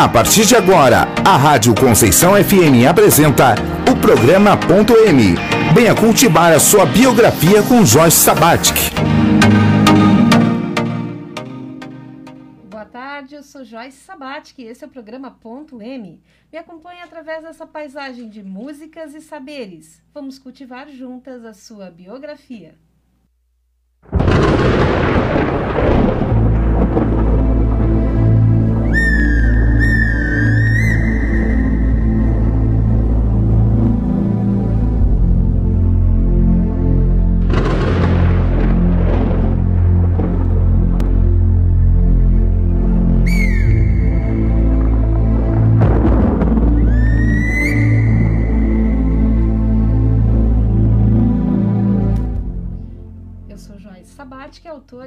A partir de agora, a Rádio Conceição FM apresenta o programa Ponto M. Venha cultivar a sua biografia com Joyce Sabatic. Boa tarde, eu sou Joyce Sabatic e esse é o programa Ponto M. Me acompanhe através dessa paisagem de músicas e saberes. Vamos cultivar juntas a sua biografia.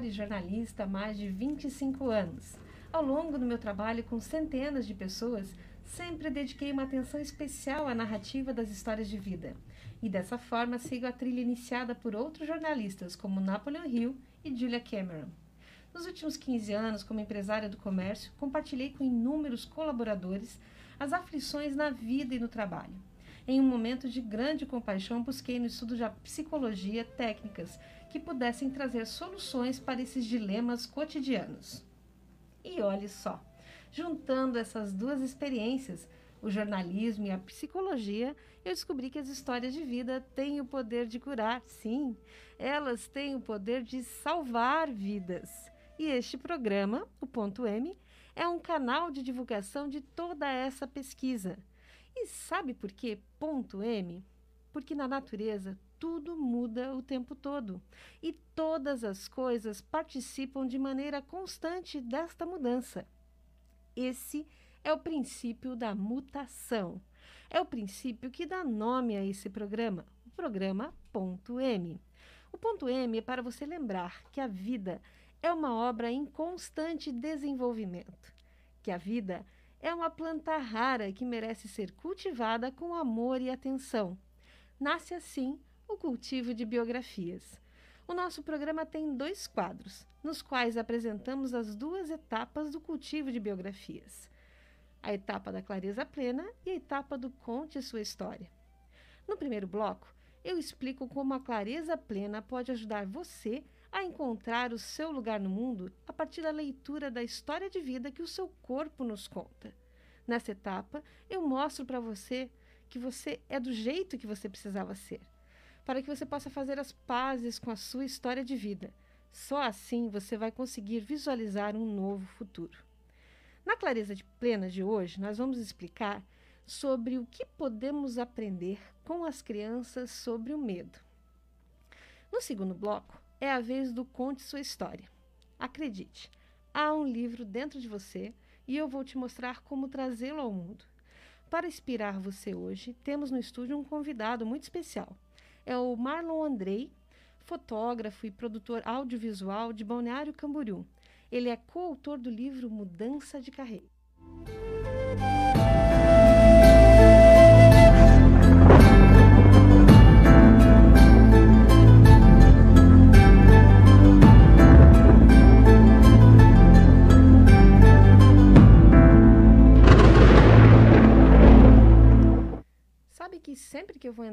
Autor e jornalista há mais de 25 anos. Ao longo do meu trabalho com centenas de pessoas, sempre dediquei uma atenção especial à narrativa das histórias de vida. E dessa forma sigo a trilha iniciada por outros jornalistas, como Napoleon Hill e Julia Cameron. Nos últimos 15 anos, como empresária do comércio, compartilhei com inúmeros colaboradores as aflições na vida e no trabalho. Em um momento de grande compaixão, busquei no estudo da psicologia técnicas que pudessem trazer soluções para esses dilemas cotidianos. E olhe só, juntando essas duas experiências, o jornalismo e a psicologia, eu descobri que as histórias de vida têm o poder de curar, sim, elas têm o poder de salvar vidas. E este programa, o Ponto M, é um canal de divulgação de toda essa pesquisa. E sabe por que ponto M? Porque na natureza tudo muda o tempo todo e todas as coisas participam de maneira constante desta mudança. Esse é o princípio da mutação. É o princípio que dá nome a esse programa, o programa Ponto M. O ponto M é para você lembrar que a vida é uma obra em constante desenvolvimento, que a vida é uma planta rara que merece ser cultivada com amor e atenção. Nasce assim o cultivo de biografias. O nosso programa tem dois quadros, nos quais apresentamos as duas etapas do cultivo de biografias: a etapa da clareza plena e a etapa do conte sua história. No primeiro bloco, eu explico como a clareza plena pode ajudar você a encontrar o seu lugar no mundo a partir da leitura da história de vida que o seu corpo nos conta. Nessa etapa, eu mostro para você que você é do jeito que você precisava ser para que você possa fazer as pazes com a sua história de vida. Só assim você vai conseguir visualizar um novo futuro. Na clareza de plena de hoje, nós vamos explicar sobre o que podemos aprender com as crianças sobre o medo. No segundo bloco, é a vez do Conte Sua História. Acredite, há um livro dentro de você e eu vou te mostrar como trazê-lo ao mundo. Para inspirar você hoje, temos no estúdio um convidado muito especial é o Marlon Andrei, fotógrafo e produtor audiovisual de Balneário Camboriú. Ele é coautor do livro Mudança de Carreira.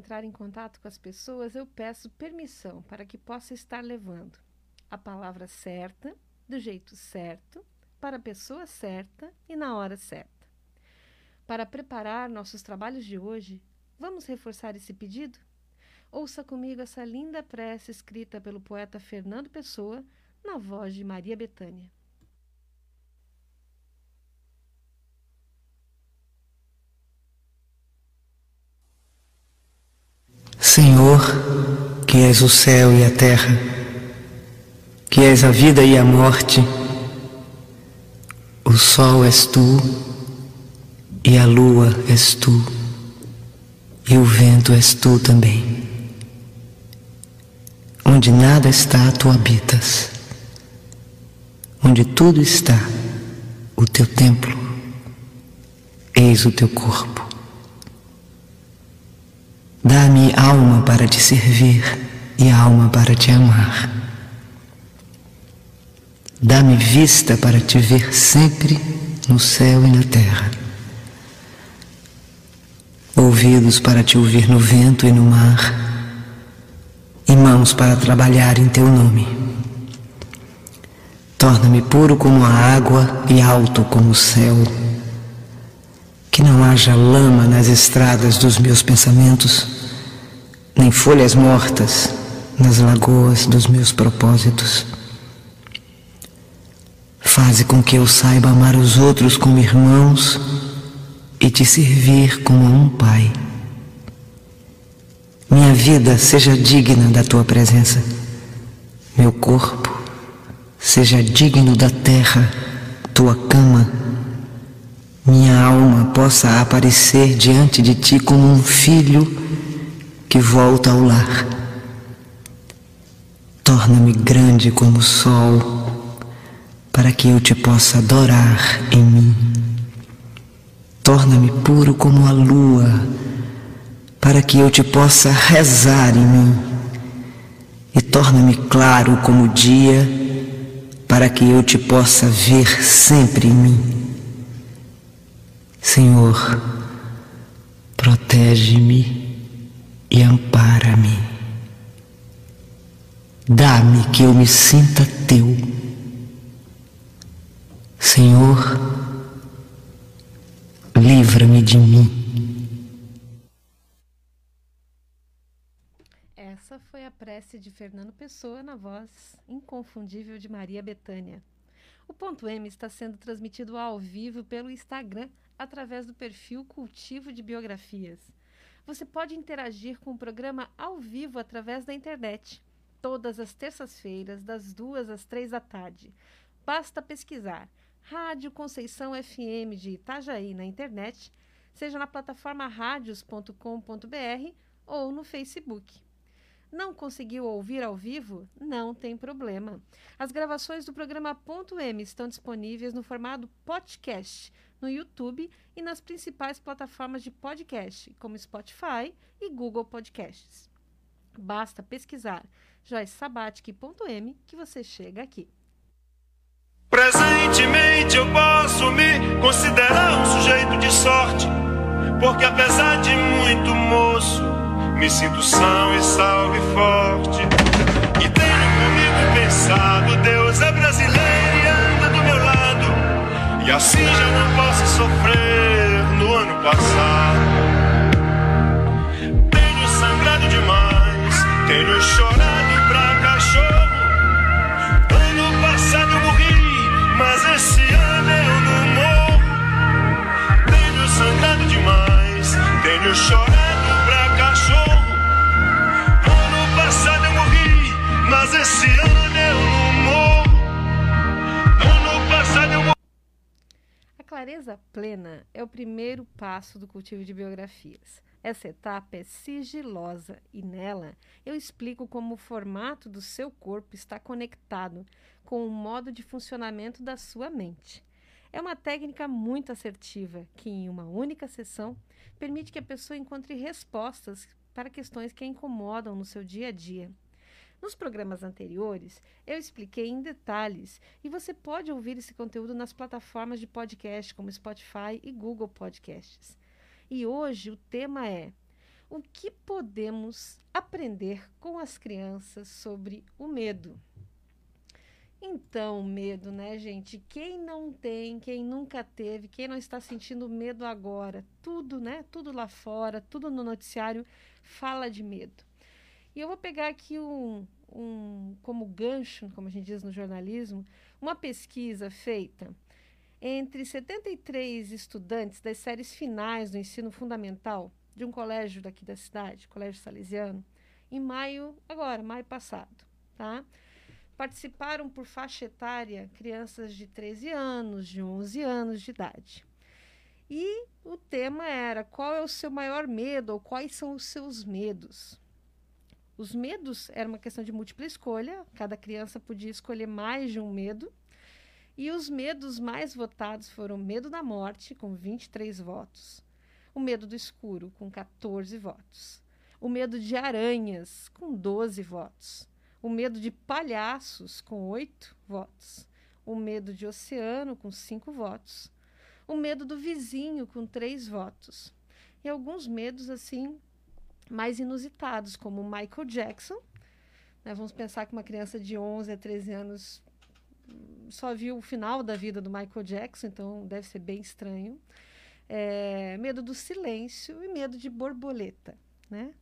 Entrar em contato com as pessoas, eu peço permissão para que possa estar levando a palavra certa, do jeito certo, para a pessoa certa e na hora certa. Para preparar nossos trabalhos de hoje, vamos reforçar esse pedido? Ouça comigo essa linda prece escrita pelo poeta Fernando Pessoa, na voz de Maria Bethânia. Senhor, que és o céu e a terra, que és a vida e a morte, o sol és tu e a lua és tu e o vento és tu também. Onde nada está, tu habitas. Onde tudo está, o teu templo, eis o teu corpo. Dá-me alma para te servir e alma para te amar. Dá-me vista para te ver sempre no céu e na terra. Ouvidos para te ouvir no vento e no mar, e mãos para trabalhar em teu nome. Torna-me puro como a água e alto como o céu. Que não haja lama nas estradas dos meus pensamentos, nem folhas mortas nas lagoas dos meus propósitos. Faze com que eu saiba amar os outros como irmãos e te servir como um pai. Minha vida seja digna da tua presença, meu corpo seja digno da terra, tua cama, minha alma possa aparecer diante de ti como um filho que volta ao lar. Torna-me grande como o sol, para que eu te possa adorar em mim. Torna-me puro como a lua, para que eu te possa rezar em mim. E torna-me claro como o dia, para que eu te possa ver sempre em mim. Senhor, protege-me e ampara-me. Dá-me que eu me sinta teu. Senhor, livra-me de mim. Essa foi a prece de Fernando Pessoa na voz inconfundível de Maria Betânia. O ponto M está sendo transmitido ao vivo pelo Instagram através do perfil Cultivo de Biografias. Você pode interagir com o programa ao vivo através da internet, todas as terças-feiras, das duas às três da tarde. Basta pesquisar Rádio Conceição FM de Itajaí na internet, seja na plataforma radios.com.br ou no Facebook. Não conseguiu ouvir ao vivo? Não tem problema. As gravações do programa Ponto M estão disponíveis no formato podcast no YouTube e nas principais plataformas de podcast, como Spotify e Google Podcasts. Basta pesquisar joysabatic.m que você chega aqui. Presentemente eu posso me considerar um sujeito de sorte, porque apesar de muito moço, me sinto são e salve forte. E tenho comigo pensado, Deus é brasileiro e assim já não posso sofrer no ano passado. Tenho sangrado demais, tenho chorado plena é o primeiro passo do cultivo de biografias. Essa etapa é sigilosa e nela eu explico como o formato do seu corpo está conectado com o modo de funcionamento da sua mente. É uma técnica muito assertiva que, em uma única sessão, permite que a pessoa encontre respostas para questões que a incomodam no seu dia a dia. Nos programas anteriores, eu expliquei em detalhes e você pode ouvir esse conteúdo nas plataformas de podcast como Spotify e Google Podcasts. E hoje o tema é: o que podemos aprender com as crianças sobre o medo? Então, medo, né, gente? Quem não tem, quem nunca teve, quem não está sentindo medo agora, tudo, né? Tudo lá fora, tudo no noticiário fala de medo. E eu vou pegar aqui um, um como gancho, como a gente diz no jornalismo, uma pesquisa feita entre 73 estudantes das séries finais do ensino fundamental de um colégio daqui da cidade, Colégio Salesiano, em maio, agora, maio passado, tá? Participaram por faixa etária crianças de 13 anos, de 11 anos de idade. E o tema era qual é o seu maior medo ou quais são os seus medos. Os medos era uma questão de múltipla escolha, cada criança podia escolher mais de um medo. E os medos mais votados foram o medo da morte, com 23 votos, o medo do escuro, com 14 votos, o medo de aranhas, com 12 votos, o medo de palhaços, com 8 votos, o medo de oceano, com 5 votos, o medo do vizinho, com três votos. E alguns medos, assim, mais inusitados, como Michael Jackson. Né? Vamos pensar que uma criança de 11 a 13 anos só viu o final da vida do Michael Jackson, então deve ser bem estranho. É, medo do silêncio e medo de borboleta, né?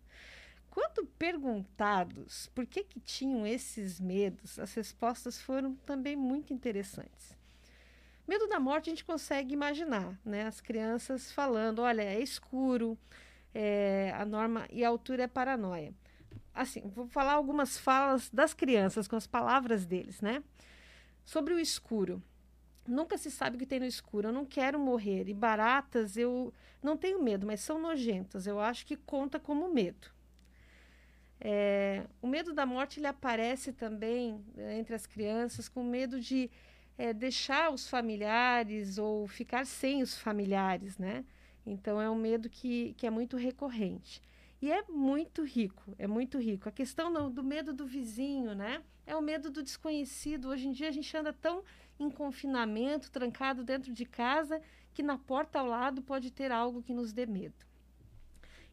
Quando perguntados por que, que tinham esses medos, as respostas foram também muito interessantes. Medo da morte a gente consegue imaginar, né? As crianças falando, olha, é escuro, é, a norma e a altura é paranoia. Assim, vou falar algumas falas das crianças com as palavras deles, né? Sobre o escuro. Nunca se sabe o que tem no escuro. Eu não quero morrer. E baratas, eu não tenho medo, mas são nojentas. Eu acho que conta como medo. É, o medo da morte ele aparece também é, entre as crianças com medo de é, deixar os familiares ou ficar sem os familiares, né? Então é um medo que, que é muito recorrente. E é muito rico, é muito rico. A questão do, do medo do vizinho, né? É o medo do desconhecido. Hoje em dia a gente anda tão em confinamento, trancado dentro de casa, que na porta ao lado pode ter algo que nos dê medo.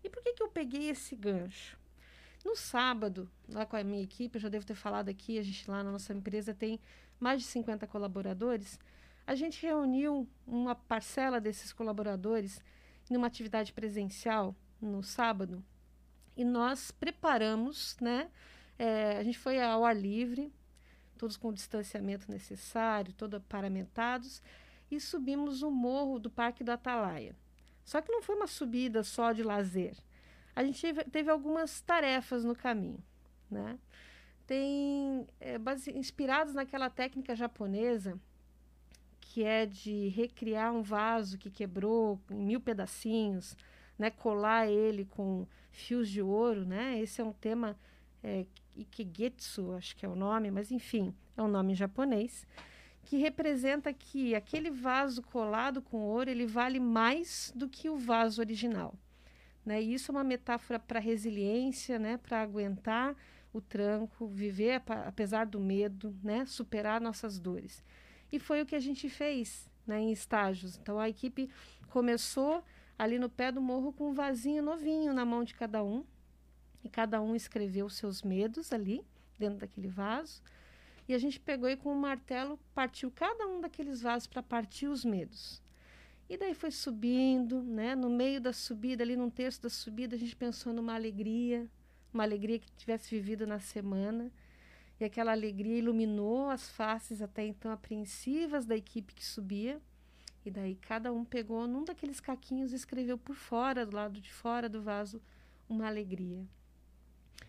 E por que, que eu peguei esse gancho? No sábado, lá com a minha equipe, eu já devo ter falado aqui, a gente lá na nossa empresa tem mais de 50 colaboradores, a gente reuniu uma parcela desses colaboradores numa atividade presencial no sábado e nós preparamos, né? É, a gente foi ao ar livre, todos com o distanciamento necessário, todos paramentados, e subimos o morro do Parque do Atalaia. Só que não foi uma subida só de lazer. A gente teve, teve algumas tarefas no caminho, né? tem é, base, inspirados naquela técnica japonesa que é de recriar um vaso que quebrou em mil pedacinhos, né, colar ele com fios de ouro, né? Esse é um tema é, Ikegetsu, acho que é o nome, mas enfim, é um nome em japonês que representa que aquele vaso colado com ouro ele vale mais do que o vaso original, né? E isso é uma metáfora para resiliência, né? Para aguentar o tranco, viver apesar do medo, né? Superar nossas dores. E foi o que a gente fez né, em estágios. Então a equipe começou ali no pé do morro com um vasinho novinho na mão de cada um. E cada um escreveu seus medos ali, dentro daquele vaso. E a gente pegou e com um martelo partiu cada um daqueles vasos para partir os medos. E daí foi subindo, né? No meio da subida, ali num terço da subida, a gente pensou numa alegria, uma alegria que tivesse vivido na semana. E aquela alegria iluminou as faces até então apreensivas da equipe que subia. E daí cada um pegou num daqueles caquinhos e escreveu por fora, do lado de fora do vaso, uma alegria.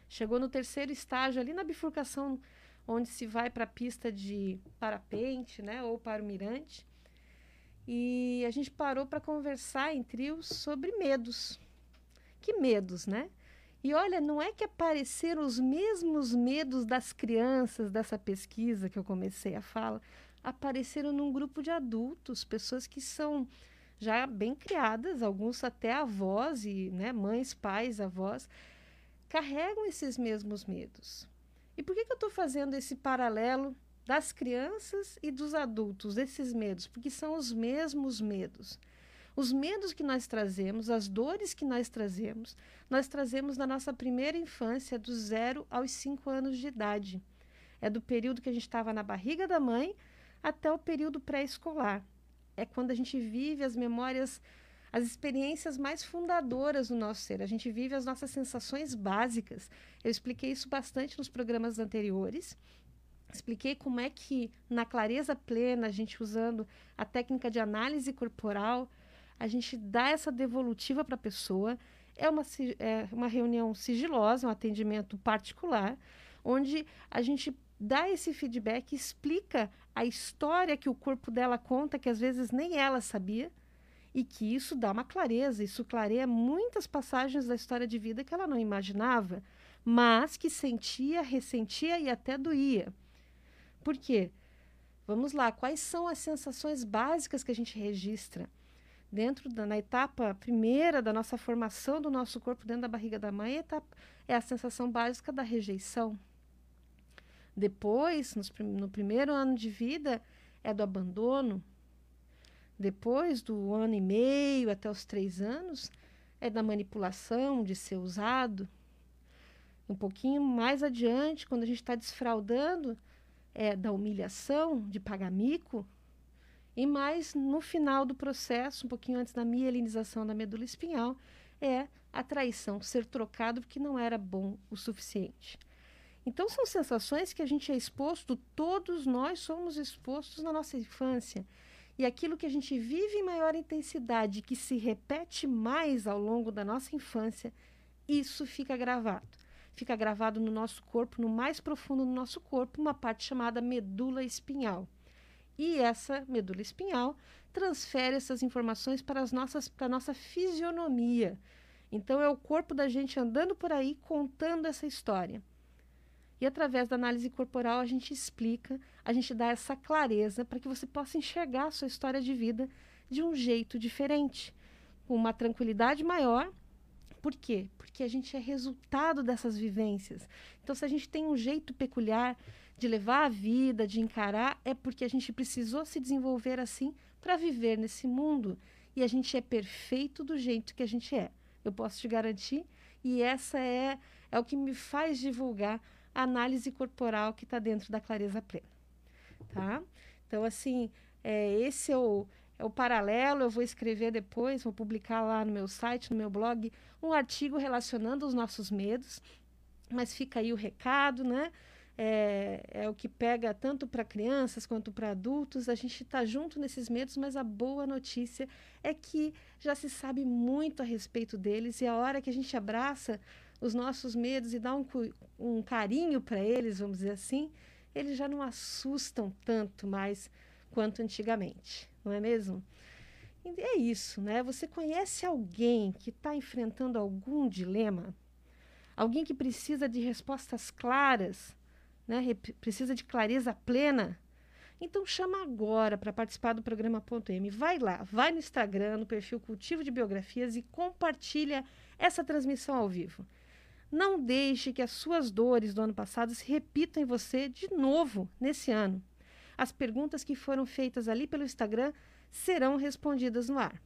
Chegou no terceiro estágio, ali na bifurcação onde se vai para a pista de parapente, né, ou para o mirante. E a gente parou para conversar em trios sobre medos. Que medos, né? E olha, não é que apareceram os mesmos medos das crianças dessa pesquisa que eu comecei a falar, apareceram num grupo de adultos, pessoas que são já bem criadas, alguns até avós e né, mães, pais, avós, carregam esses mesmos medos. E por que, que eu estou fazendo esse paralelo das crianças e dos adultos, desses medos? Porque são os mesmos medos. Os medos que nós trazemos, as dores que nós trazemos, nós trazemos na nossa primeira infância, do zero aos cinco anos de idade. É do período que a gente estava na barriga da mãe até o período pré-escolar. É quando a gente vive as memórias, as experiências mais fundadoras do nosso ser. A gente vive as nossas sensações básicas. Eu expliquei isso bastante nos programas anteriores. Expliquei como é que, na clareza plena, a gente usando a técnica de análise corporal, a gente dá essa devolutiva para a pessoa. É uma, é uma reunião sigilosa, um atendimento particular, onde a gente dá esse feedback, explica a história que o corpo dela conta, que às vezes nem ela sabia, e que isso dá uma clareza, isso clareia muitas passagens da história de vida que ela não imaginava, mas que sentia, ressentia e até doía. Por quê? Vamos lá, quais são as sensações básicas que a gente registra? Dentro da na etapa primeira da nossa formação do nosso corpo dentro da barriga da mãe, etapa, é a sensação básica da rejeição. Depois, nos, no primeiro ano de vida, é do abandono. Depois do ano e meio até os três anos, é da manipulação, de ser usado. Um pouquinho mais adiante, quando a gente está desfraudando, é da humilhação, de pagar mico. E mais no final do processo, um pouquinho antes da mielinização da medula espinhal, é a traição, ser trocado porque não era bom o suficiente. Então, são sensações que a gente é exposto, todos nós somos expostos na nossa infância. E aquilo que a gente vive em maior intensidade, que se repete mais ao longo da nossa infância, isso fica gravado. Fica gravado no nosso corpo, no mais profundo do nosso corpo, uma parte chamada medula espinhal. E essa medula espinhal transfere essas informações para, as nossas, para a nossa fisionomia. Então, é o corpo da gente andando por aí contando essa história. E através da análise corporal a gente explica, a gente dá essa clareza para que você possa enxergar a sua história de vida de um jeito diferente, com uma tranquilidade maior. Por quê? Porque a gente é resultado dessas vivências. Então, se a gente tem um jeito peculiar de levar a vida, de encarar, é porque a gente precisou se desenvolver assim para viver nesse mundo. E a gente é perfeito do jeito que a gente é. Eu posso te garantir. E essa é, é o que me faz divulgar a análise corporal que está dentro da clareza plena. Tá? Então, assim, é, esse é o, é o paralelo. Eu vou escrever depois, vou publicar lá no meu site, no meu blog, um artigo relacionando os nossos medos. Mas fica aí o recado, né? É, é o que pega tanto para crianças quanto para adultos. A gente está junto nesses medos, mas a boa notícia é que já se sabe muito a respeito deles e a hora que a gente abraça os nossos medos e dá um, um carinho para eles, vamos dizer assim, eles já não assustam tanto mais quanto antigamente, não é mesmo? E é isso, né? Você conhece alguém que está enfrentando algum dilema? Alguém que precisa de respostas claras, né? precisa de clareza plena? Então chama agora para participar do programa Ponto M. Vai lá, vai no Instagram, no perfil Cultivo de Biografias e compartilha essa transmissão ao vivo. Não deixe que as suas dores do ano passado se repitam em você de novo nesse ano. As perguntas que foram feitas ali pelo Instagram serão respondidas no ar.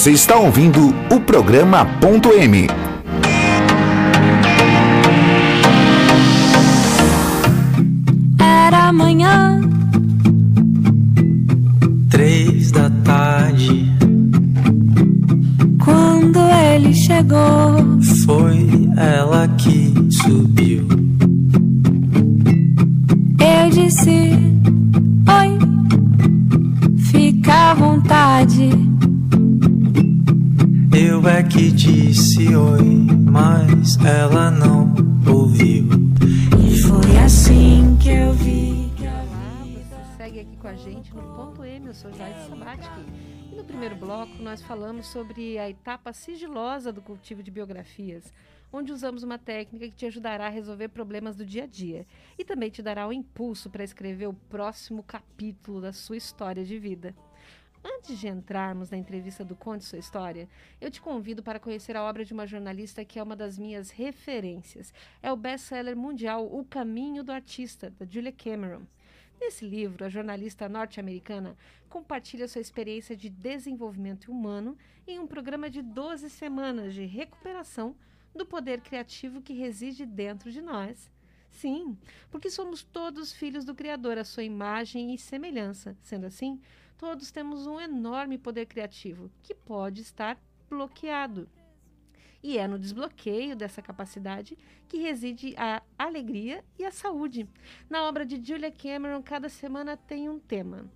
Você está ouvindo o programa Ponto M. E no primeiro bloco nós falamos sobre a etapa sigilosa do cultivo de biografias, onde usamos uma técnica que te ajudará a resolver problemas do dia a dia e também te dará o um impulso para escrever o próximo capítulo da sua história de vida. Antes de entrarmos na entrevista do Conte Sua História, eu te convido para conhecer a obra de uma jornalista que é uma das minhas referências. É o best-seller mundial O Caminho do Artista, da Julia Cameron. Nesse livro, a jornalista norte-americana compartilha sua experiência de desenvolvimento humano em um programa de 12 semanas de recuperação do poder criativo que reside dentro de nós. Sim, porque somos todos filhos do Criador, a sua imagem e semelhança. Sendo assim, todos temos um enorme poder criativo que pode estar bloqueado. E é no desbloqueio dessa capacidade que reside a alegria e a saúde. Na obra de Julia Cameron, cada semana tem um tema.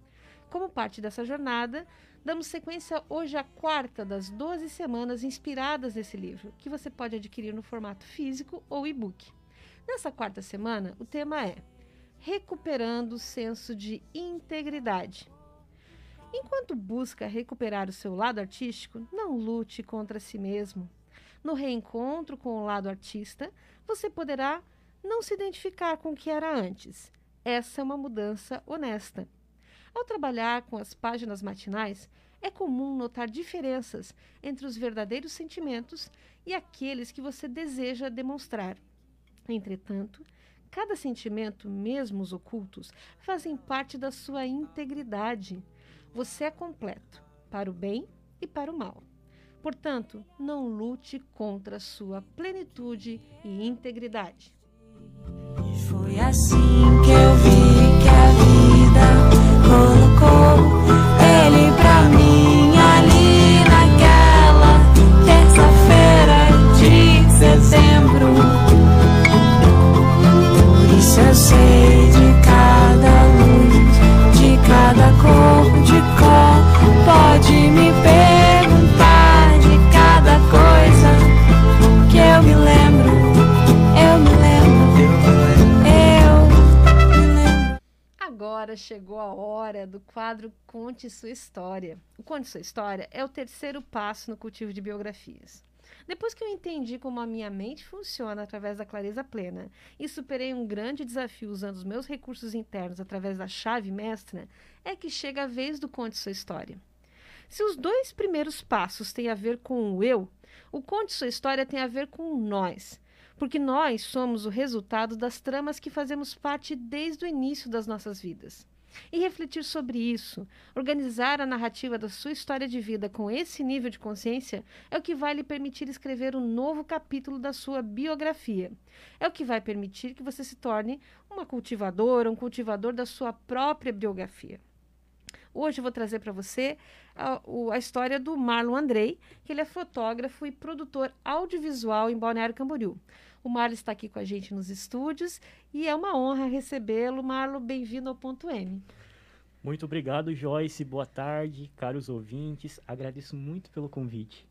Como parte dessa jornada, Damos sequência hoje à quarta das 12 semanas inspiradas nesse livro, que você pode adquirir no formato físico ou e-book. Nessa quarta semana, o tema é Recuperando o senso de integridade. Enquanto busca recuperar o seu lado artístico, não lute contra si mesmo. No reencontro com o lado artista, você poderá não se identificar com o que era antes. Essa é uma mudança honesta. Ao trabalhar com as páginas matinais, é comum notar diferenças entre os verdadeiros sentimentos e aqueles que você deseja demonstrar. Entretanto, cada sentimento, mesmo os ocultos, fazem parte da sua integridade. Você é completo, para o bem e para o mal. Portanto, não lute contra a sua plenitude e integridade. E foi assim que eu vi que a vida colocou ele pra mim ali naquela terça-feira de setembro. Por isso eu sei Agora chegou a hora do quadro Conte Sua História. O Conte Sua História é o terceiro passo no cultivo de biografias. Depois que eu entendi como a minha mente funciona através da clareza plena e superei um grande desafio usando os meus recursos internos através da chave mestra, é que chega a vez do Conte Sua História. Se os dois primeiros passos têm a ver com o eu, o Conte Sua História tem a ver com nós. Porque nós somos o resultado das tramas que fazemos parte desde o início das nossas vidas. E refletir sobre isso, organizar a narrativa da sua história de vida com esse nível de consciência, é o que vai lhe permitir escrever um novo capítulo da sua biografia. É o que vai permitir que você se torne uma cultivadora, um cultivador da sua própria biografia. Hoje eu vou trazer para você a, a história do Marlon Andrei, que ele é fotógrafo e produtor audiovisual em Balneário Camboriú. O Marlon está aqui com a gente nos estúdios e é uma honra recebê-lo. Marlon, bem-vindo ao Ponto M. Muito obrigado, Joyce. Boa tarde, caros ouvintes. Agradeço muito pelo convite.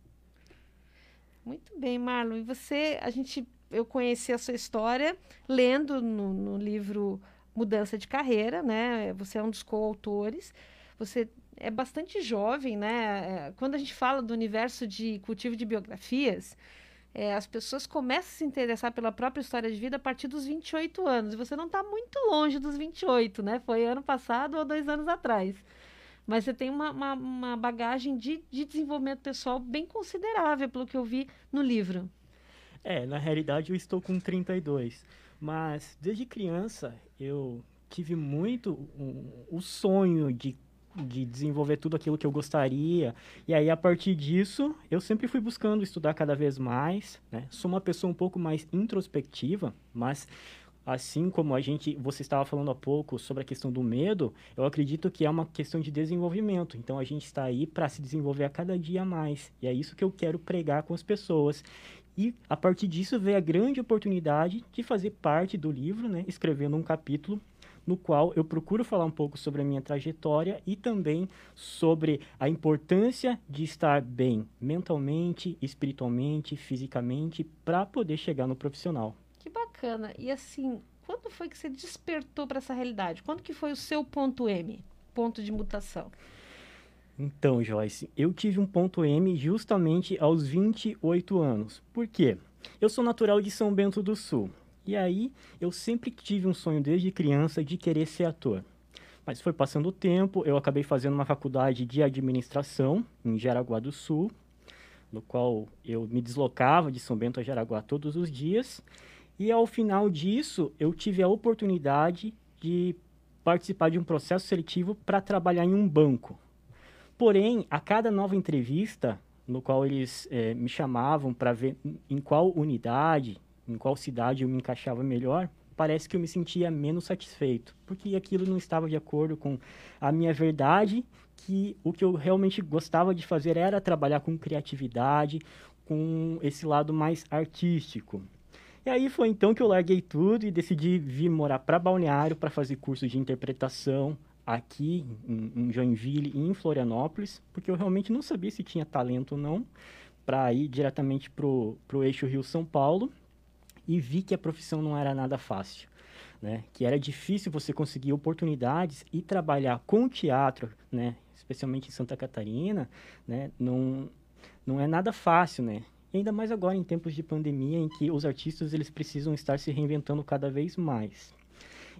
Muito bem, Marlon. E você, a gente, eu conheci a sua história lendo no, no livro Mudança de Carreira, né? Você é um dos coautores. Você é bastante jovem, né? É, Quando a gente fala do universo de cultivo de biografias, é, as pessoas começam a se interessar pela própria história de vida a partir dos 28 anos. E você não está muito longe dos 28, né? Foi ano passado ou dois anos atrás. Mas você tem uma, uma, uma bagagem de, de desenvolvimento pessoal bem considerável, pelo que eu vi no livro. É, na realidade eu estou com 32, mas desde criança eu tive muito um- o sonho de, de desenvolver tudo aquilo que eu gostaria. E aí, a partir disso, eu sempre fui buscando estudar cada vez mais, né? Sou uma pessoa um pouco mais introspectiva, mas assim como a gente, você estava falando há pouco sobre a questão do medo, eu acredito que é uma questão de desenvolvimento. Então a gente está aí para se desenvolver a cada dia mais. E é isso que eu quero pregar com as pessoas. E a partir disso veio a grande oportunidade de fazer parte do livro, né, escrevendo um capítulo no qual eu procuro falar um pouco sobre a minha trajetória e também sobre a importância de estar bem mentalmente, espiritualmente, fisicamente para poder chegar no profissional. Que bacana. E assim, quando foi que você despertou para essa realidade? Quando que foi o seu ponto M? Ponto de mutação. Então, Joyce, eu tive um ponto M justamente aos 28 anos. Por quê? Eu sou natural de São Bento do Sul. E aí, eu sempre tive um sonho desde criança de querer ser ator. Mas foi passando o tempo, eu acabei fazendo uma faculdade de administração em Jaraguá do Sul, no qual eu me deslocava de São Bento a Jaraguá todos os dias. E ao final disso, eu tive a oportunidade de participar de um processo seletivo para trabalhar em um banco. Porém, a cada nova entrevista, no qual eles eh, me chamavam para ver em qual unidade, em qual cidade eu me encaixava melhor, parece que eu me sentia menos satisfeito, porque aquilo não estava de acordo com a minha verdade, que o que eu realmente gostava de fazer era trabalhar com criatividade, com esse lado mais artístico. E aí foi então que eu larguei tudo e decidi vir morar para Balneário para fazer curso de interpretação aqui em, Joinville e em Florianópolis, porque eu realmente não sabia se tinha talento ou não para ir diretamente pro, pro eixo Rio-São Paulo e vi que a profissão não era nada fácil. Né? Que era difícil você conseguir oportunidades e trabalhar com teatro, né? Especialmente em Santa Catarina, né? Não, não é nada fácil, né? Ainda mais agora em tempos de pandemia em que os artistas eles precisam estar se reinventando cada vez mais.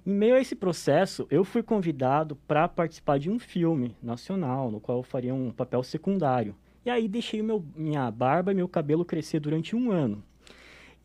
Em meio a esse processo, eu fui convidado para participar de um filme nacional, no qual eu faria um papel secundário. E aí deixei meu, minha barba e meu cabelo crescer durante um ano.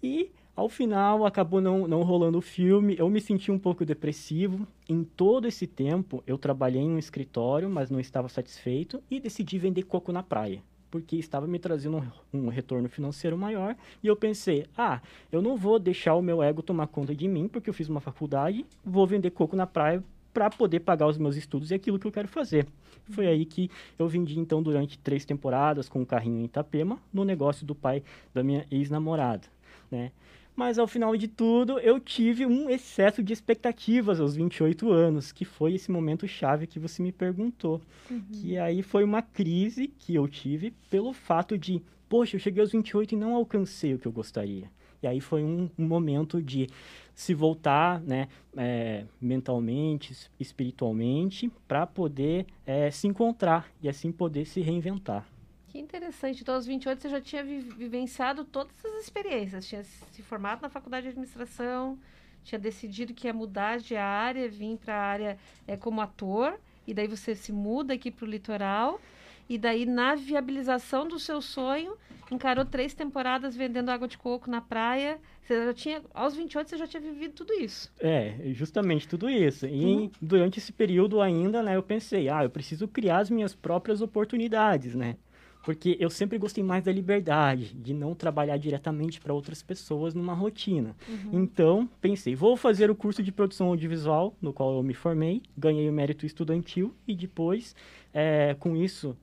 E ao final acabou não, não rolando o filme, eu me senti um pouco depressivo. Em todo esse tempo eu trabalhei em um escritório, mas não estava satisfeito e decidi vender coco na praia porque estava me trazendo um, um, retorno financeiro maior. E eu pensei, ah, eu não vou deixar o meu ego tomar conta de mim, porque eu fiz uma faculdade, vou vender coco na praia para poder pagar os meus estudos e aquilo que eu quero fazer. Foi aí que eu vendi, então, durante três temporadas com um carrinho em Itapema, no negócio do pai da minha ex-namorada, né? Mas ao final de tudo, eu tive um excesso de expectativas aos 28 anos, que foi esse momento chave que você me perguntou. Uhum. Que aí foi uma crise que eu tive pelo fato de, poxa, eu cheguei aos 28 e não alcancei o que eu gostaria. E aí foi um, um momento de se voltar, né, é, mentalmente, espiritualmente, para poder é, se encontrar e assim poder se reinventar. Que interessante. Então, aos 28 você já tinha vivenciado todas as experiências. Tinha se formado na faculdade de administração, tinha decidido que ia mudar de área, vir para a área é, como ator, e daí você se muda aqui para o litoral. E daí, na viabilização do seu sonho, encarou três temporadas vendendo água de coco na praia. Você já tinha, aos 28, você já tinha vivido tudo isso. É, justamente tudo isso. E uhum. durante esse período ainda, né, eu pensei, ah, eu preciso criar as minhas próprias oportunidades, né? Porque eu sempre gostei mais da liberdade, de não trabalhar diretamente para outras pessoas numa rotina. Uhum. Então, pensei, vou fazer o curso de produção audiovisual, no qual eu me formei, ganhei o mérito estudantil e depois, é, com isso,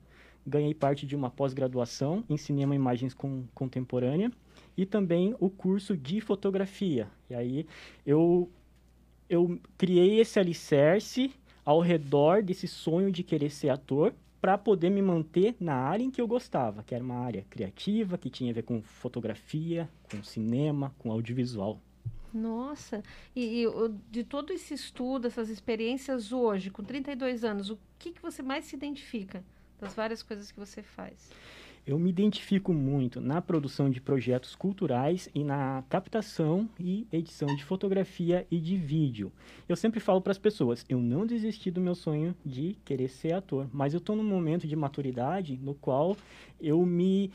ganhei parte de uma pós-graduação em cinema e imagens com, contemporânea e também o curso de fotografia. E aí eu, eu criei esse alicerce ao redor desse sonho de querer ser ator para poder me manter na área em que eu gostava, que era uma área criativa, que tinha a ver com fotografia, com cinema, com audiovisual. Nossa, e, e de todo esse estudo, essas experiências hoje, com 32 anos, o que, que você mais se identifica das várias coisas que você faz? Eu me identifico muito na produção de projetos culturais e na captação e edição de fotografia e de vídeo. Eu sempre falo para as pessoas, eu não desisti do meu sonho de querer ser ator, mas eu estou num momento de maturidade no qual eu me,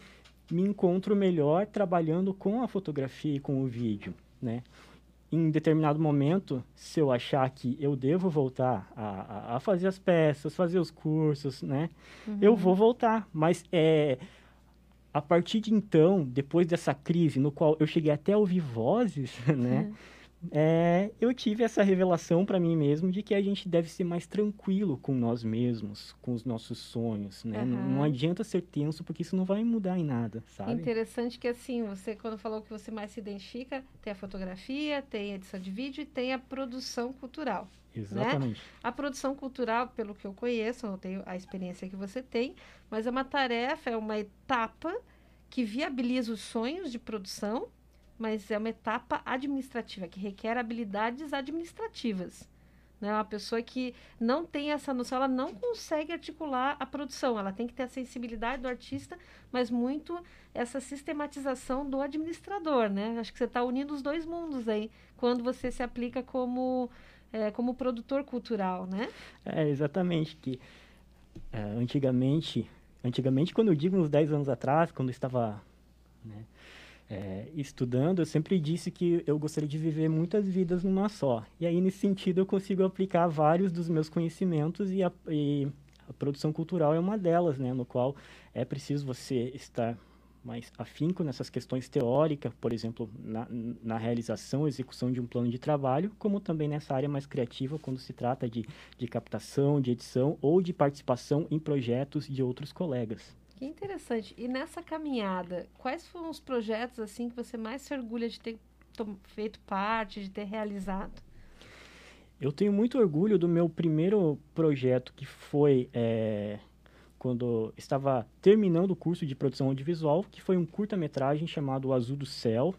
me encontro melhor trabalhando com a fotografia e com o vídeo, né? em determinado momento, se eu achar que eu devo voltar a, a, fazer as peças, fazer os cursos, né? Uhum. Eu vou voltar. Mas é, a partir de então, depois dessa crise, no qual eu cheguei até a ouvir vozes, né? Uhum. É, eu tive essa revelação para mim mesmo de que a gente deve ser mais tranquilo com nós mesmos, com os nossos sonhos, né? Uhum. Não, não, adianta ser tenso porque isso não vai mudar em nada, sabe? Interessante que assim, você quando falou que você mais se identifica, tem a fotografia, tem a edição de vídeo e tem a produção cultural. Né? Exatamente. Né? A produção cultural, pelo que eu conheço, não tenho a experiência que você tem, mas é uma tarefa, é uma etapa que viabiliza os sonhos de produção, mas é uma etapa administrativa, que requer habilidades administrativas. Né? Uma pessoa que não tem essa noção, ela não consegue articular a produção, ela tem que ter a sensibilidade do artista, mas muito essa sistematização do administrador, né? Acho que você está unindo os dois mundos aí, quando você se aplica como é, como produtor cultural, né? É, exatamente. Que, é, antigamente, antigamente, quando eu digo uns 10 anos atrás, quando eu estava né, é, estudando, eu sempre disse que eu gostaria de viver muitas vidas numa só. E aí, nesse sentido, eu consigo aplicar vários dos meus conhecimentos e a, e a produção cultural é uma delas, né? No qual é preciso você estar mais afinco nessas questões teóricas, por exemplo, na, na realização e execução de um plano de trabalho, como também nessa área mais criativa, quando se trata de, de captação, de edição ou de participação em projetos de outros colegas. Que interessante. E nessa caminhada, quais foram os projetos assim que você mais se orgulha de ter feito parte, de ter realizado? Eu tenho muito orgulho do meu primeiro projeto, que foi é, quando estava terminando o curso de produção audiovisual, que foi um curta-metragem chamado O Azul do Céu,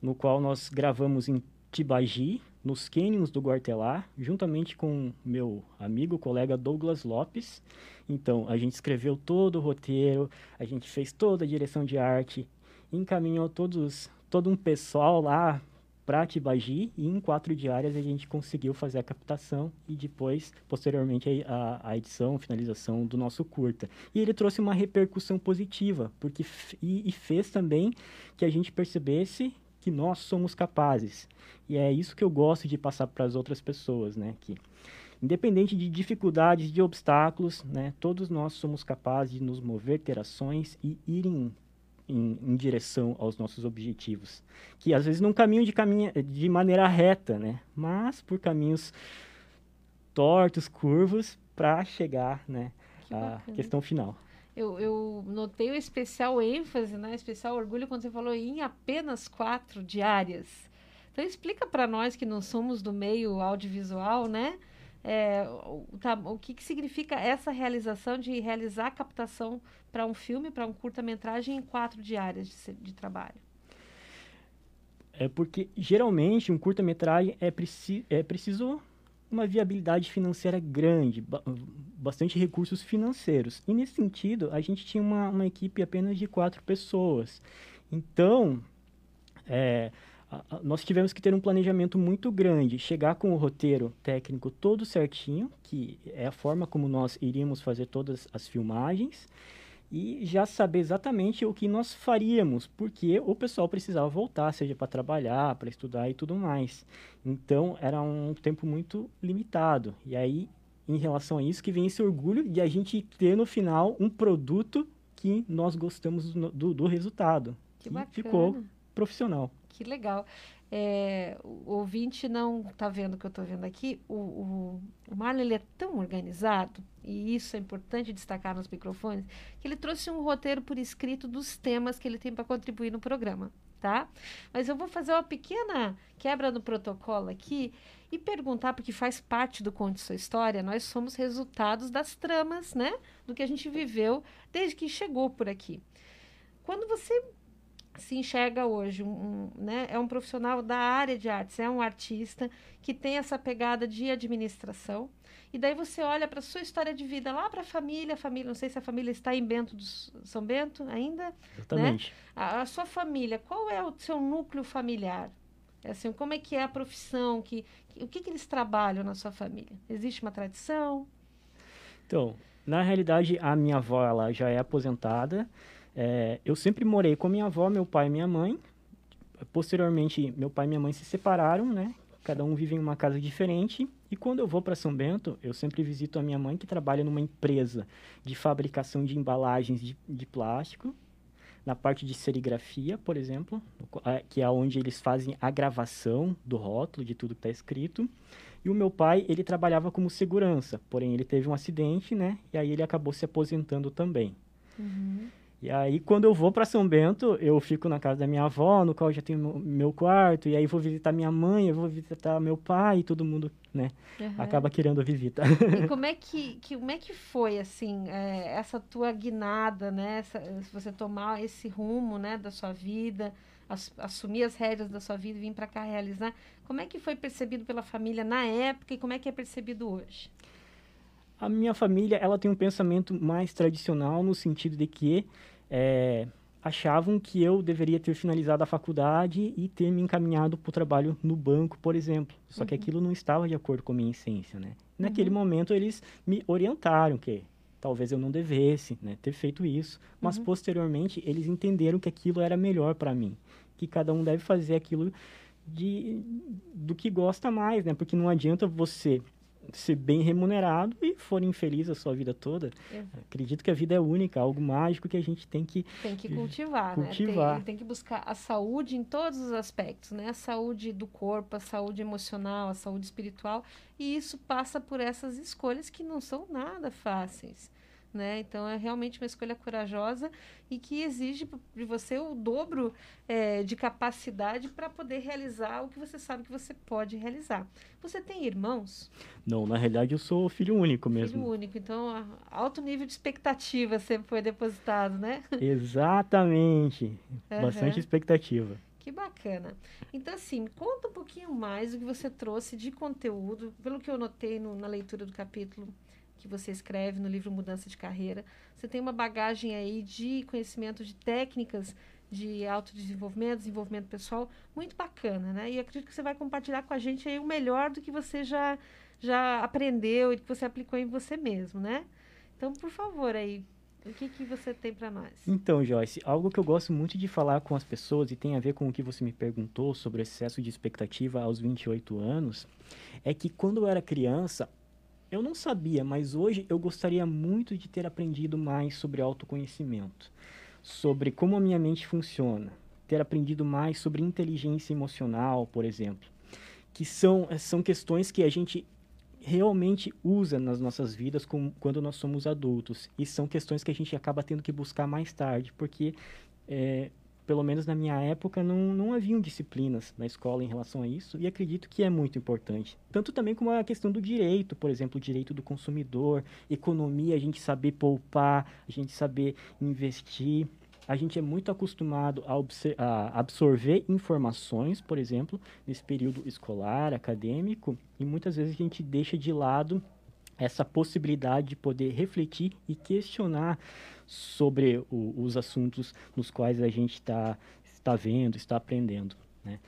no qual nós gravamos em Tibagi, nos canyons do Guartelar, juntamente com meu amigo, colega Douglas Lopes. Então, a gente escreveu todo o roteiro, a gente fez toda a direção de arte, encaminhou todos, todo um pessoal lá para Tibagi e em quatro diárias a gente conseguiu fazer a captação e depois, posteriormente, a, a edição, finalização do nosso curta. E ele trouxe uma repercussão positiva, porque e, e fez também que a gente percebesse que nós somos capazes. E é isso que eu gosto de passar para as outras pessoas, né? Que independente de dificuldades, de obstáculos, né? Todos nós somos capazes de nos mover, ter ações e ir em, em, em direção aos nossos objetivos, que às vezes não caminham de caminha de maneira reta, né? Mas por caminhos tortos, curvos, para chegar, né? à questão final. Eu, eu notei o especial ênfase, né? Especial orgulho quando você falou em apenas quatro diárias. Então explica para nós que não somos do meio audiovisual, né? É, o, tá, o que, que significa essa realização de realizar a captação para um filme, para um curta-metragem em quatro diárias de, de, trabalho? É porque geralmente um curta-metragem é, preci é preciso uma viabilidade financeira grande, ba bastante recursos financeiros. E nesse sentido, a gente tinha uma, uma equipe apenas de quatro pessoas. Então, é, nós tivemos que ter um planejamento muito grande, chegar com o roteiro técnico todo certinho, que é a forma como nós iríamos fazer todas as filmagens, e já saber exatamente o que nós faríamos, porque o pessoal precisava voltar, seja para trabalhar, para estudar e tudo mais. Então era um tempo muito limitado. E aí, em relação a isso, que vem esse orgulho de a gente ter no final um produto que nós gostamos do, do, do resultado. Que, que ficou profissional. Que legal é, o ouvinte não está vendo o que eu estou vendo aqui, o, o, o Marlon é tão organizado, e isso é importante destacar nos microfones, que ele trouxe um roteiro por escrito dos temas que ele tem para contribuir no programa, tá? Mas eu vou fazer uma pequena quebra no protocolo aqui e perguntar, porque faz parte do Conte Sua História, nós somos resultados das tramas, né? Do que a gente viveu desde que chegou por aqui. Quando você se enxerga hoje, um, né, é um profissional da área de artes, é um artista que tem essa pegada de administração. E daí você olha para sua história de vida lá para a família, família, não sei se a família está em Bento do São Bento ainda, né? Exatamente. Né? A, a, sua família, qual é o seu núcleo familiar? É assim, como é que é a profissão, que, que o que, que eles trabalham na sua família? Existe uma tradição? Então, na realidade, a minha avó ela já é aposentada. É, eu sempre morei com minha avó, meu pai e minha mãe. Posteriormente, meu pai e minha mãe se separaram, né? Cada um vive em uma casa diferente. E quando eu vou para São Bento, eu sempre visito a minha mãe, que trabalha numa empresa de fabricação de embalagens de, de plástico, na parte de serigrafia, por exemplo, que é onde eles fazem a gravação do rótulo, de tudo que está escrito. E o meu pai, ele trabalhava como segurança, porém ele teve um acidente, né? E aí ele acabou se aposentando também. Uhum. E aí, quando eu vou para São Bento, eu fico na casa da minha avó, no qual já tenho meu quarto, e aí vou visitar minha mãe, eu vou visitar meu pai, e todo mundo, né, uhum. acaba querendo a visita. E como é que, que, como é que foi, assim, é, essa tua guinada, né, essa, você tomar esse rumo, né, da sua vida, as, assumir as rédeas da sua vida e vir para cá realizar, como é que foi percebido pela família na época e como é que é percebido hoje? A minha família, ela tem um pensamento mais tradicional no sentido de que é, achavam que eu deveria ter finalizado a faculdade e ter me encaminhado para o trabalho no banco, por exemplo. Só uhum. que aquilo não estava de acordo com a minha essência, né? Naquele uhum. momento, eles me orientaram que talvez eu não devesse né, ter feito isso, mas uhum. posteriormente eles entenderam que aquilo era melhor para mim, que cada um deve fazer aquilo de, do que gosta mais, né? Porque não adianta você ser bem remunerado e for infeliz a sua vida toda. Acredito que a vida é única, algo mágico que a gente tem que tem que cultivar, cultivar. né? Tem, tem, que buscar a saúde em todos os aspectos, né? A saúde do corpo, a saúde emocional, a saúde espiritual, e isso passa por essas escolhas que não são nada fáceis. Né? Então é realmente uma escolha corajosa e que exige de você o dobro é, de capacidade para poder realizar o que você sabe que você pode realizar. Você tem irmãos? Não, na realidade eu sou filho único mesmo. Filho único, então alto nível de expectativa sempre foi depositado, né? Exatamente. Aham. Bastante expectativa. Que bacana. Então, assim, conta um pouquinho mais do que você trouxe de conteúdo, pelo que eu notei no- na leitura do capítulo que você escreve no livro Mudança de Carreira. Você tem uma bagagem aí de conhecimento de técnicas de autodesenvolvimento, desenvolvimento pessoal, muito bacana, né? E acredito que você vai compartilhar com a gente aí o melhor do que você já, já aprendeu e que você aplicou em você mesmo, né? Então, por favor, aí, o que, que você tem para nós? Então, Joyce, algo que eu gosto muito de falar com as pessoas e tem a ver com o que você me perguntou sobre o excesso de expectativa aos 28 anos, é que quando eu era criança, eu não sabia, mas hoje eu gostaria muito de ter aprendido mais sobre autoconhecimento, sobre como a minha mente funciona, ter aprendido mais sobre inteligência emocional, por exemplo, que são, são questões que a gente realmente usa nas nossas vidas com, quando nós somos adultos. E são questões que a gente acaba tendo que buscar mais tarde, porque, é, pelo menos na minha época, não, não haviam disciplinas na escola em relação a isso, e acredito que é muito importante. Tanto também como a questão do direito, por exemplo, o direito do consumidor, economia, a gente saber poupar, a gente saber investir. A gente é muito acostumado a, a absorver informações, por exemplo, nesse período escolar, acadêmico, e muitas vezes a gente deixa de lado essa possibilidade de poder refletir e questionar sobre o- os assuntos nos quais a gente está está vendo, está aprendendo. Né?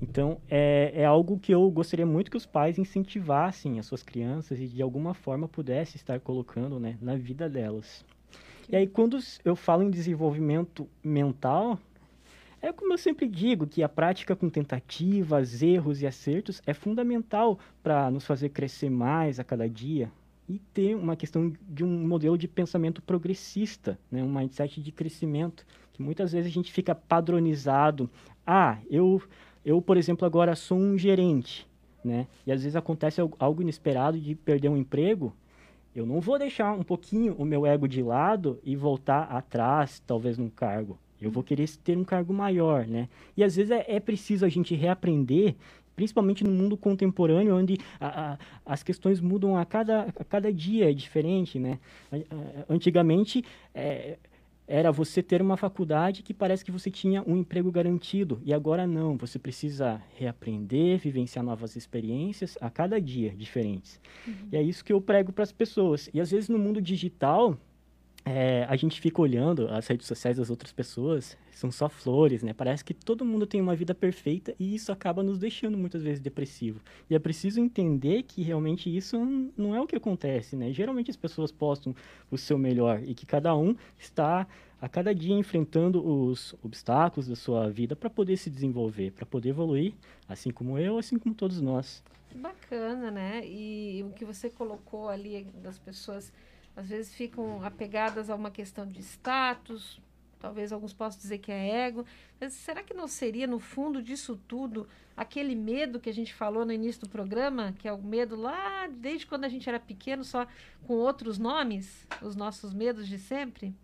Então, é, é algo que eu gostaria muito que os pais incentivassem as suas crianças e de alguma forma pudessem estar colocando né, na vida delas. E aí, quando eu falo em desenvolvimento mental, é como eu sempre digo, que a prática com tentativas, erros e acertos é fundamental para nos fazer crescer mais a cada dia e ter uma questão de um modelo de pensamento progressista, né? um mindset de crescimento, que muitas vezes a gente fica padronizado. Ah, eu, eu por exemplo, agora sou um gerente, né? e às vezes acontece al- algo inesperado de perder um emprego, eu não vou deixar um pouquinho o meu ego de lado e voltar atrás, talvez, num cargo. Eu vou querer ter um cargo maior, né? E às vezes é, é preciso a gente reaprender, principalmente no mundo contemporâneo, onde a- a- as questões mudam a cada, a cada dia, é diferente, né? Antigamente, é, era você ter uma faculdade que parece que você tinha um emprego garantido. E agora não, você precisa reaprender, vivenciar novas experiências a cada dia diferentes. E é isso que eu prego para as pessoas. E às vezes no mundo digital, é, a gente fica olhando as redes sociais das outras pessoas, são só flores, né? Parece que todo mundo tem uma vida perfeita e isso acaba nos deixando muitas vezes depressivo. E é preciso entender que realmente isso não é o que acontece, né? Geralmente as pessoas postam o seu melhor e que cada um está a cada dia enfrentando os obstáculos da sua vida para poder se desenvolver, para poder evoluir, assim como eu, assim como todos nós. Que bacana, né? E o que você colocou ali das pessoas às vezes ficam apegadas a uma questão de status, talvez alguns possam dizer que é ego. Mas será que não seria, no fundo disso tudo, aquele medo que a gente falou no início do programa, que é o medo lá desde quando a gente era pequeno, só com outros nomes, os nossos medos de sempre?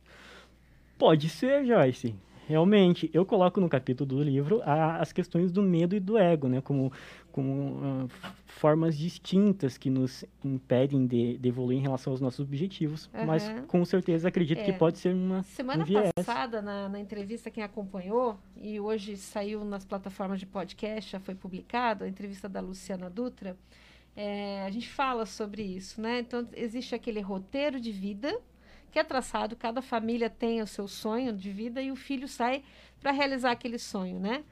Pode ser, Joyce. Realmente, eu coloco no capítulo do livro a- as questões do medo e do ego, né? Como, como f- formas distintas que nos impedem de, de evoluir em relação aos nossos objetivos. Mas, Aham. com certeza, acredito que É. pode ser uma, Semana um passada, na, na entrevista, quem acompanhou, e hoje saiu nas plataformas de podcast, já foi publicado, a entrevista da Luciana Dutra, é, a gente fala sobre isso, né? Então, existe aquele roteiro de vida que é traçado, cada família tem o seu sonho de vida e o filho sai para realizar aquele sonho, né?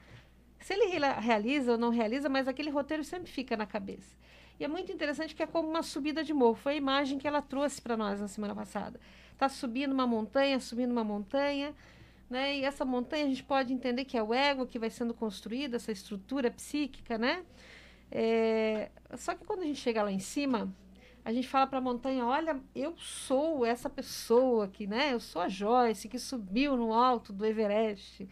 Se ele realiza ou não realiza, mas aquele roteiro sempre fica na cabeça. E é muito interessante que é como uma subida de morro. Foi a imagem que ela trouxe para nós na semana passada. Está subindo uma montanha, subindo uma montanha, né? E essa montanha a gente pode entender que é o ego que vai sendo construído, essa estrutura psíquica, né? É, Só que quando a gente chega lá em cima, a gente fala para a montanha: olha, eu sou essa pessoa que, né? Eu sou a Joyce que subiu no alto do Everest.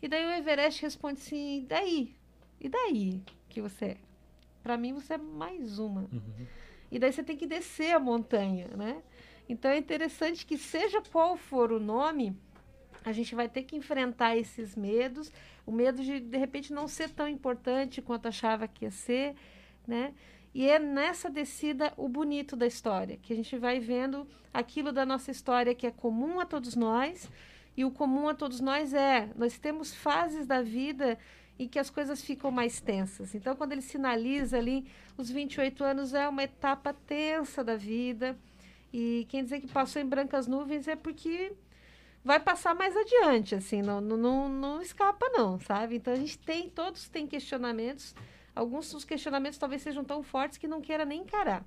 E daí o Everest responde assim: e daí? E daí que você é? Para mim, você é mais uma. E daí você tem que descer a montanha, né? Então é interessante que seja qual for o nome, a gente vai ter que enfrentar esses medos, o medo de de repente não ser tão importante quanto achava que ia ser, né? E é nessa descida o bonito da história, que a gente vai vendo aquilo da nossa história que é comum a todos nós, e o comum a todos nós é, nós temos fases da vida em que as coisas ficam mais tensas. Então, quando ele sinaliza ali, os 28 anos é uma etapa tensa da vida, e quem dizer que passou em brancas nuvens é porque vai passar mais adiante, assim, não, não, não, não escapa não, sabe? Então, a gente tem, todos têm questionamentos, alguns questionamentos talvez sejam tão fortes que não queira nem encarar,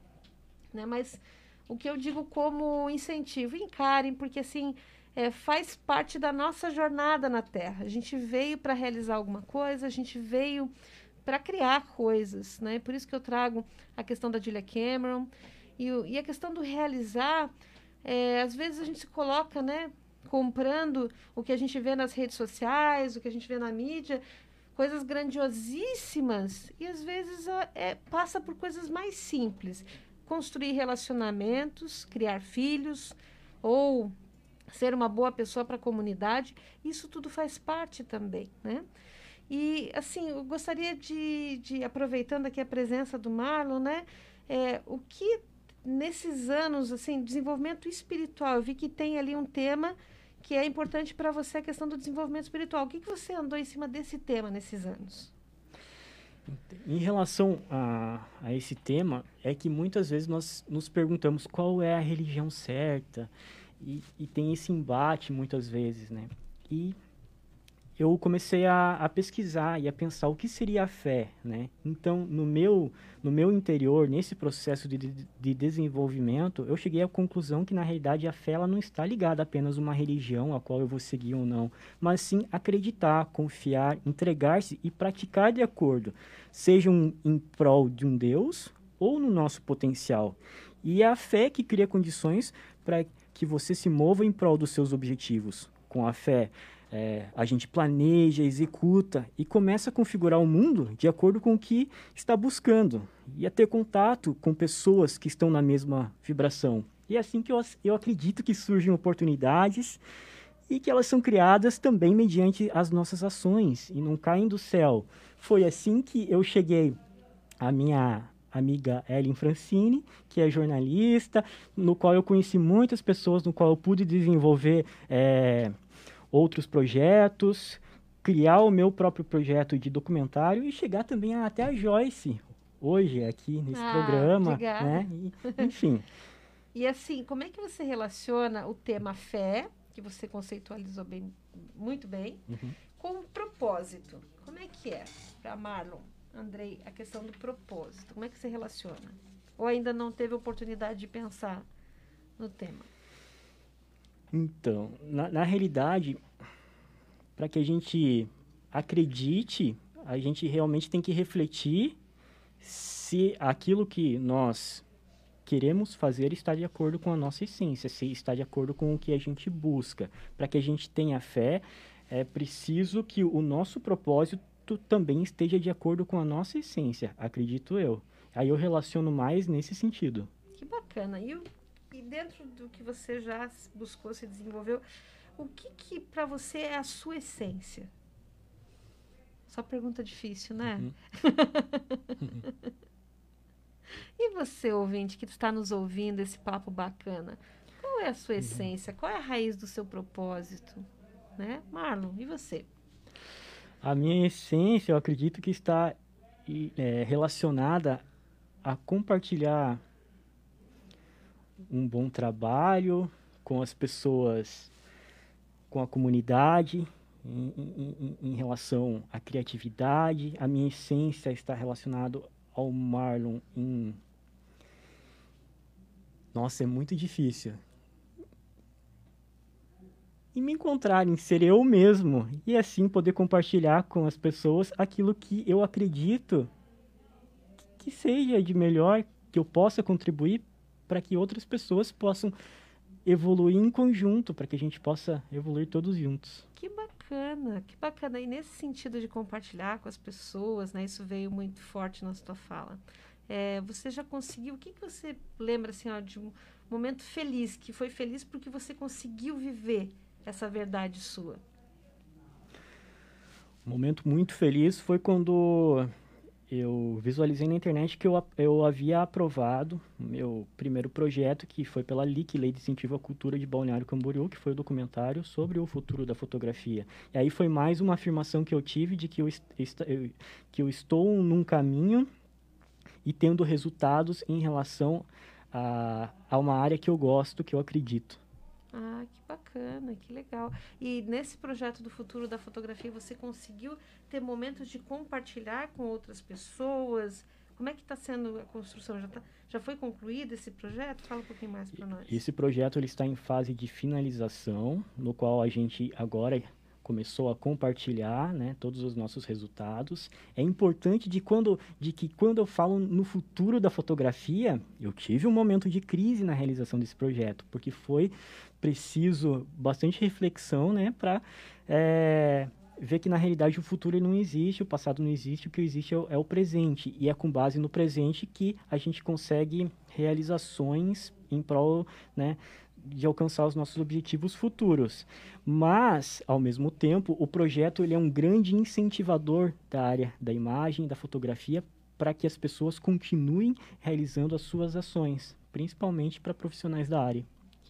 né? Mas o que eu digo como incentivo, encarem, porque assim, é, faz parte da nossa jornada na Terra. A gente veio para realizar alguma coisa, a gente veio para criar coisas, né? Por isso que eu trago a questão da Julia Cameron e, e a questão do realizar. é, às vezes a gente se coloca, né? Comprando o que a gente vê nas redes sociais, o que a gente vê na mídia, coisas grandiosíssimas e às vezes é, passa por coisas mais simples. Construir relacionamentos, criar filhos ou ser uma boa pessoa para a comunidade, isso tudo faz parte também, né? E, assim, eu gostaria de, de aproveitando aqui a presença do Marlon, né? É, o que nesses anos, assim, desenvolvimento espiritual, eu vi que tem ali um tema que é importante para você, a questão do desenvolvimento espiritual. O que, que você andou em cima desse tema nesses anos? Em relação a, a esse tema, é que muitas vezes nós nos perguntamos qual é a religião certa, e, e tem esse embate muitas vezes, né? E eu comecei a, a pesquisar e a pensar o que seria a fé, né? Então, no meu, no meu interior, nesse processo de, de, de desenvolvimento, eu cheguei à conclusão que, na realidade, a fé ela não está ligada apenas a uma religião a qual eu vou seguir ou não, mas sim acreditar, confiar, entregar-se e praticar de acordo, seja um, em prol de um Deus ou no nosso potencial. E é a fé que cria condições para que você se mova em prol dos seus objetivos. Com a fé, é, a gente planeja, executa e começa a configurar o mundo de acordo com o que está buscando e a ter contato com pessoas que estão na mesma vibração. E é assim que eu, eu acredito que surgem oportunidades e que elas são criadas também mediante as nossas ações e não caem do céu. Foi assim que eu cheguei à minha amiga Ellen Francine, que é jornalista, no qual eu conheci muitas pessoas, no qual eu pude desenvolver é, outros projetos, criar o meu próprio projeto de documentário e chegar também até a Joyce, hoje, aqui nesse Ah, programa. obrigada. Né? E, enfim. E assim, como é que você relaciona o tema fé, que você conceitualizou bem, muito bem, Uhum. com o propósito? Como é que é para Marlon, Andrei, a questão do propósito? Como é que você relaciona? Ou ainda não teve oportunidade de pensar no tema? Então, na, na realidade, para que a gente acredite, a gente realmente tem que refletir se aquilo que nós queremos fazer está de acordo com a nossa essência, se está de acordo com o que a gente busca. Para que a gente tenha fé, é preciso que o nosso propósito também esteja de acordo com a nossa essência, acredito eu. Aí eu relaciono mais nesse sentido. Que bacana. E, e dentro do que você já buscou, se desenvolveu, o que que para você é a sua essência? Só pergunta difícil, né? Uhum. e você, ouvinte, que está nos ouvindo esse papo bacana, qual é a sua essência? Qual é a raiz do seu propósito? Né? Marlon, e você? A minha essência, eu acredito que está é, relacionada a compartilhar um bom trabalho com as pessoas, com a comunidade, em, em- em- relação à criatividade. A minha essência está relacionada ao Marlon em... Nossa, é muito difícil. E me encontrar, em ser eu mesmo. E assim poder compartilhar com as pessoas aquilo que eu acredito que seja de melhor, que eu possa contribuir para que outras pessoas possam evoluir em conjunto, para que a gente possa evoluir todos juntos. Que bacana, que bacana. E nesse sentido de compartilhar com as pessoas, né? Isso veio muito forte na sua fala. É, você já conseguiu, o que, que você lembra assim, ó, de um momento feliz, que foi feliz porque você conseguiu viver essa verdade sua? Um momento muito feliz foi quando eu visualizei na internet que eu, eu havia aprovado meu primeiro projeto, que foi pela LIC, Lei de Incentivo à Cultura de Balneário Camboriú, que foi o documentário sobre o futuro da fotografia. E aí foi mais uma afirmação que eu tive de que eu, eu que eu estou num caminho e tendo resultados em relação a, a uma área que eu gosto, que eu acredito. Ah, que bacana, que legal. E nesse projeto do futuro da fotografia, você conseguiu ter momentos de compartilhar com outras pessoas? Como é que está sendo a construção? Já, tá, já foi concluído esse projeto? Fala um pouquinho mais para nós. Esse projeto ele está em fase de finalização, no qual a gente agora começou a compartilhar né, todos os nossos resultados. É importante de, quando, de que quando eu falo no futuro da fotografia, eu tive um momento de crise na realização desse projeto, porque foi preciso bastante reflexão né, para é, ver que na realidade o futuro não existe, o passado não existe, o que existe é o, é o presente. E é com base no presente que a gente consegue realizações em prol né, de alcançar os nossos objetivos futuros. Mas, ao mesmo tempo, o projeto ele é um grande incentivador da área da imagem, da fotografia, para que as pessoas continuem realizando as suas ações, principalmente para profissionais da área.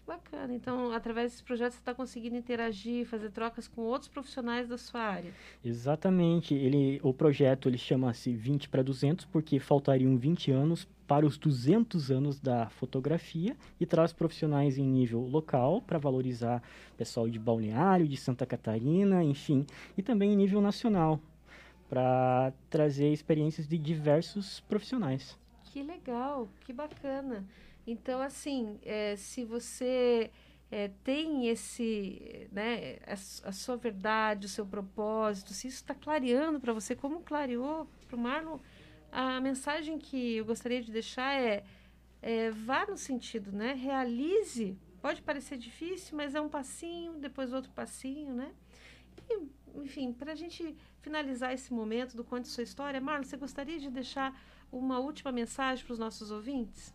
Bacana. Então, através desse projeto, você está conseguindo interagir, fazer trocas com outros profissionais da sua área. Exatamente. Ele, o projeto ele chama-se 20 para 200, porque faltariam 20 anos para os 200 anos da fotografia e traz profissionais em nível local para valorizar pessoal de Balneário, de Santa Catarina, enfim, e também em nível nacional para trazer experiências de diversos profissionais. Que legal, que bacana. Então, assim, é, se você é, tem esse, né, a, a, sua verdade, o seu propósito, se isso está clareando para você, como clareou para o Marlon, a mensagem que eu gostaria de deixar é, é vá no sentido, né? Realize. Pode parecer difícil, mas é um passinho, depois outro passinho, né? E, enfim, para a gente finalizar esse momento do Conte Sua História, Marlon, você gostaria de deixar uma última mensagem para os nossos ouvintes?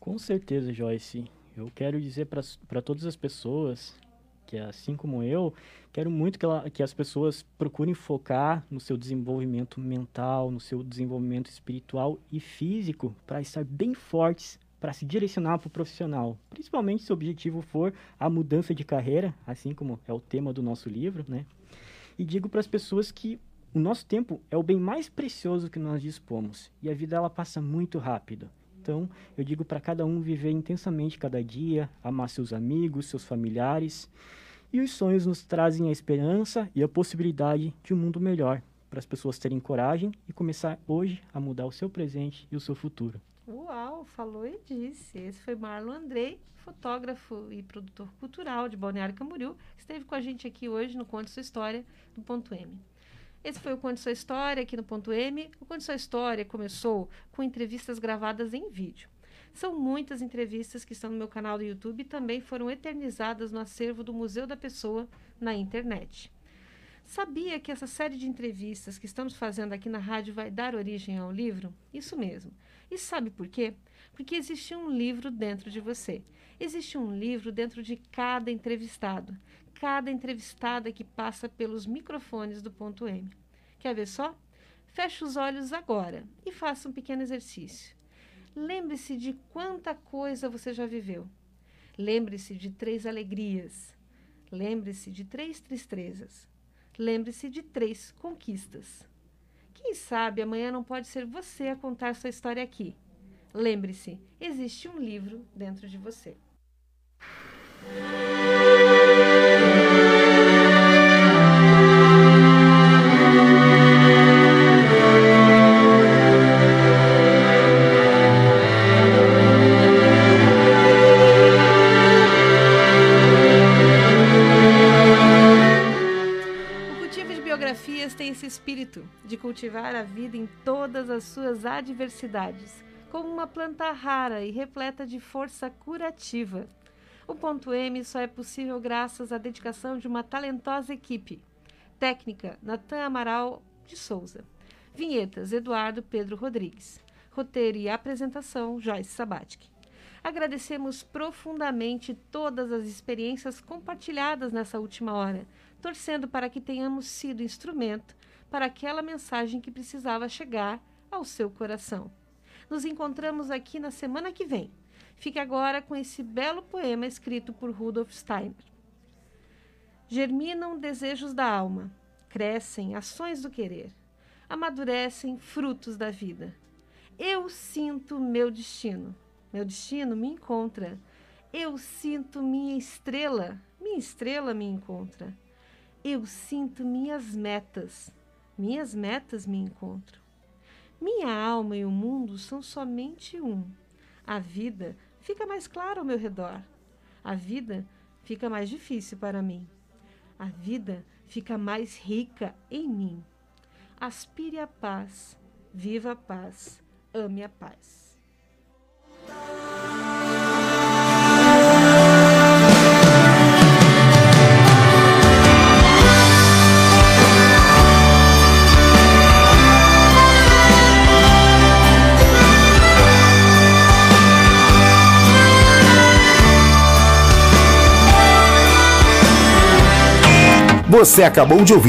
Com certeza, Joyce. Eu quero dizer para todas as pessoas que, assim como eu, quero muito que, ela, que as pessoas procurem focar no seu desenvolvimento mental, no seu desenvolvimento espiritual e físico para estar bem fortes para se direcionar para o profissional, principalmente se o objetivo for a mudança de carreira, assim como é o tema do nosso livro, né? E digo para as pessoas que o nosso tempo é o bem mais precioso que nós dispomos e a vida ela passa muito rápido. Então, eu digo para cada um viver intensamente cada dia, amar seus amigos, seus familiares e os sonhos nos trazem a esperança e a possibilidade de um mundo melhor, para as pessoas terem coragem e começar hoje a mudar o seu presente e o seu futuro. Uau, falou e disse. Esse foi Marlon Andrei, fotógrafo e produtor cultural de Balneário Camboriú, que esteve com a gente aqui hoje no Conte Sua História, do Ponto M. Esse foi o Conte Sua História aqui no Ponto M. O Conte Sua História começou com entrevistas gravadas em vídeo. São muitas entrevistas que estão no meu canal do YouTube e também foram eternizadas no acervo do Museu da Pessoa na internet. Sabia que essa série de entrevistas que estamos fazendo aqui na rádio vai dar origem ao livro? Isso mesmo. E sabe por quê? Porque existe um livro dentro de você. Existe um livro dentro de cada entrevistado. Cada entrevistada que passa pelos microfones do ponto M. Quer ver só? Feche os olhos agora e faça um pequeno exercício. Lembre-se de quanta coisa você já viveu. Lembre-se de três alegrias. Lembre-se de três tristezas. Lembre-se de três conquistas. Quem sabe amanhã não pode ser você a contar sua história aqui. Lembre-se, existe um livro dentro de você. Cultivar a vida em todas as suas adversidades, como uma planta rara e repleta de força curativa. O ponto M só é possível graças à dedicação de uma talentosa equipe. Técnica: Natan Amaral de Souza. Vinhetas: Eduardo Pedro Rodrigues. Roteiro e apresentação, Joyce Sabatic. Agradecemos profundamente todas as experiências compartilhadas nessa última hora, torcendo para que tenhamos sido instrumento para aquela mensagem que precisava chegar ao seu coração. Nos encontramos aqui na semana que vem. Fique agora com esse belo poema escrito por Rudolf Steiner. Germinam desejos da alma, crescem ações do querer, amadurecem frutos da vida. Eu sinto meu destino, meu destino me encontra. Eu sinto minha estrela, minha estrela me encontra. Eu sinto minhas metas, minhas metas me encontram. Minha alma e o mundo são somente um. A vida fica mais clara ao meu redor. A vida fica mais difícil para mim. A vida fica mais rica em mim. Aspire a paz, viva a paz, ame a paz. Você acabou de ouvir